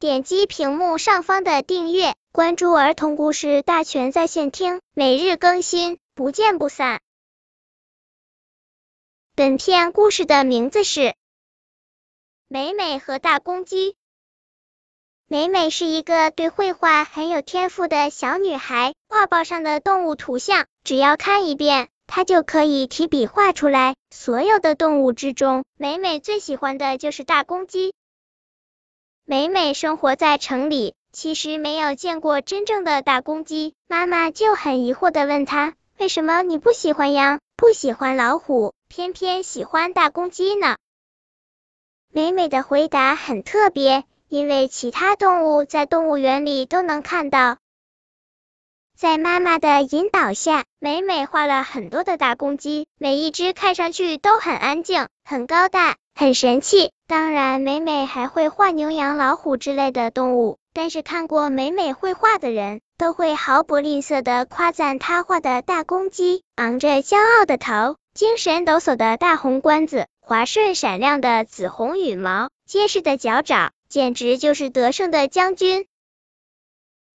点击屏幕上方的订阅，关注儿童故事大全在线听，每日更新，不见不散。本片故事的名字是《美美和大公鸡》。美美是一个对绘画很有天赋的小女孩，画报上的动物图像，只要看一遍。她就可以提笔画出来。所有的动物之中，美美最喜欢的就是大公鸡。美美生活在城里，其实没有见过真正的大公鸡。妈妈就很疑惑的问她：“为什么你不喜欢羊，不喜欢老虎，偏偏喜欢大公鸡呢？”美美的回答很特别，因为其他动物在动物园里都能看到。在妈妈的引导下，美美画了很多的大公鸡，每一只看上去都很安静、很高大、很神气。当然，美美还会画牛羊老虎之类的动物，但是看过美美绘画的人都会毫不吝啬的夸赞她画的大公鸡，昂着骄傲的头，精神抖擞的大红冠子，滑顺闪亮的紫红羽毛，结实的脚爪，简直就是得胜的将军。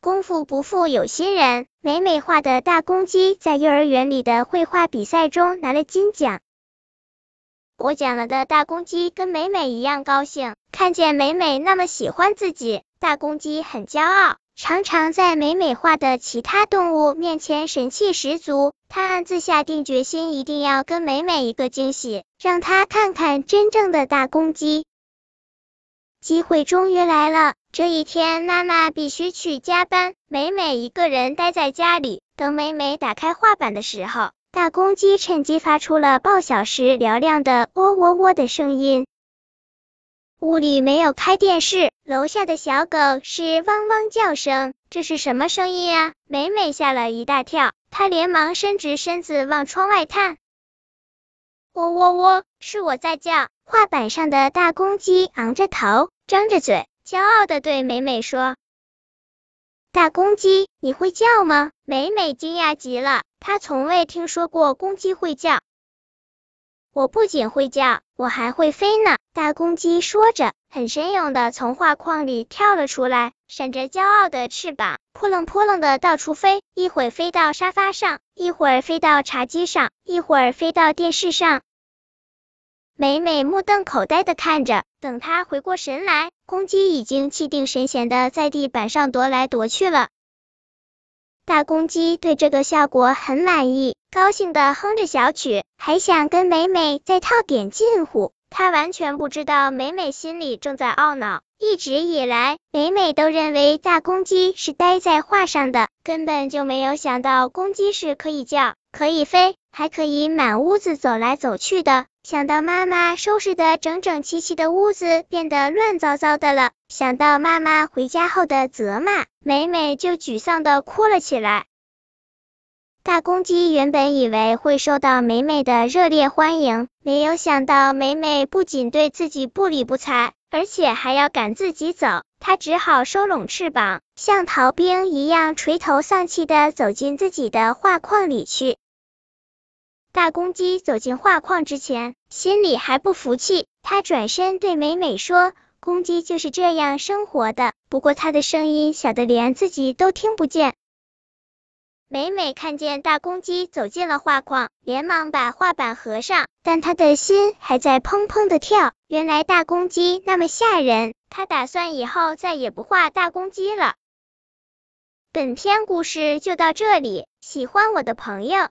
功夫不负有心人，美美画的大公鸡在幼儿园里的绘画比赛中拿了金奖。获奖了的大公鸡跟美美一样高兴，看见美美那么喜欢自己，大公鸡很骄傲，常常在美美画的其他动物面前神气十足。他暗自下定决心，一定要跟美美一个惊喜，让她看看真正的大公鸡。机会终于来了。这一天，妈妈必须去加班，美美一个人待在家里。等美美打开画板的时候，大公鸡趁机发出了报晓时嘹亮的喔喔喔的声音。屋里没有开电视，楼下的小狗是汪汪叫声。这是什么声音啊？美美吓了一大跳，她连忙伸直身子往窗外看。喔喔喔，是我在叫。画板上的大公鸡昂着头。张着嘴，骄傲的对美美说：“大公鸡，你会叫吗？”美美惊讶极了，她从未听说过公鸡会叫。我不仅会叫，我还会飞呢。大公鸡说着，很神勇的从画框里跳了出来，闪着骄傲的翅膀，扑棱扑棱的到处飞，一会儿飞到沙发上，一会儿飞到茶几上，一会儿飞到电视上。美美目瞪口呆的看着，等她回过神来，公鸡已经气定神闲的在地板上踱来踱去了。大公鸡对这个效果很满意，高兴的哼着小曲，还想跟美美再套点近乎。他完全不知道美美心里正在懊恼。一直以来，美美都认为大公鸡是待在画上的，根本就没有想到公鸡是可以叫、可以飞，还可以满屋子走来走去的。想到妈妈收拾的整整齐齐的屋子变得乱糟糟的了，想到妈妈回家后的责骂，美美就沮丧的哭了起来。大公鸡原本以为会受到美美的热烈欢迎，没有想到美美不仅对自己不理不睬，而且还要赶自己走，它只好收拢翅膀，像逃兵一样垂头丧气的走进自己的画框里去。大公鸡走进画框之前，心里还不服气。他转身对美美说：“公鸡就是这样生活的。”不过他的声音小的连自己都听不见。美美看见大公鸡走进了画框，连忙把画板合上，但她的心还在砰砰的跳。原来大公鸡那么吓人，她打算以后再也不画大公鸡了。本篇故事就到这里，喜欢我的朋友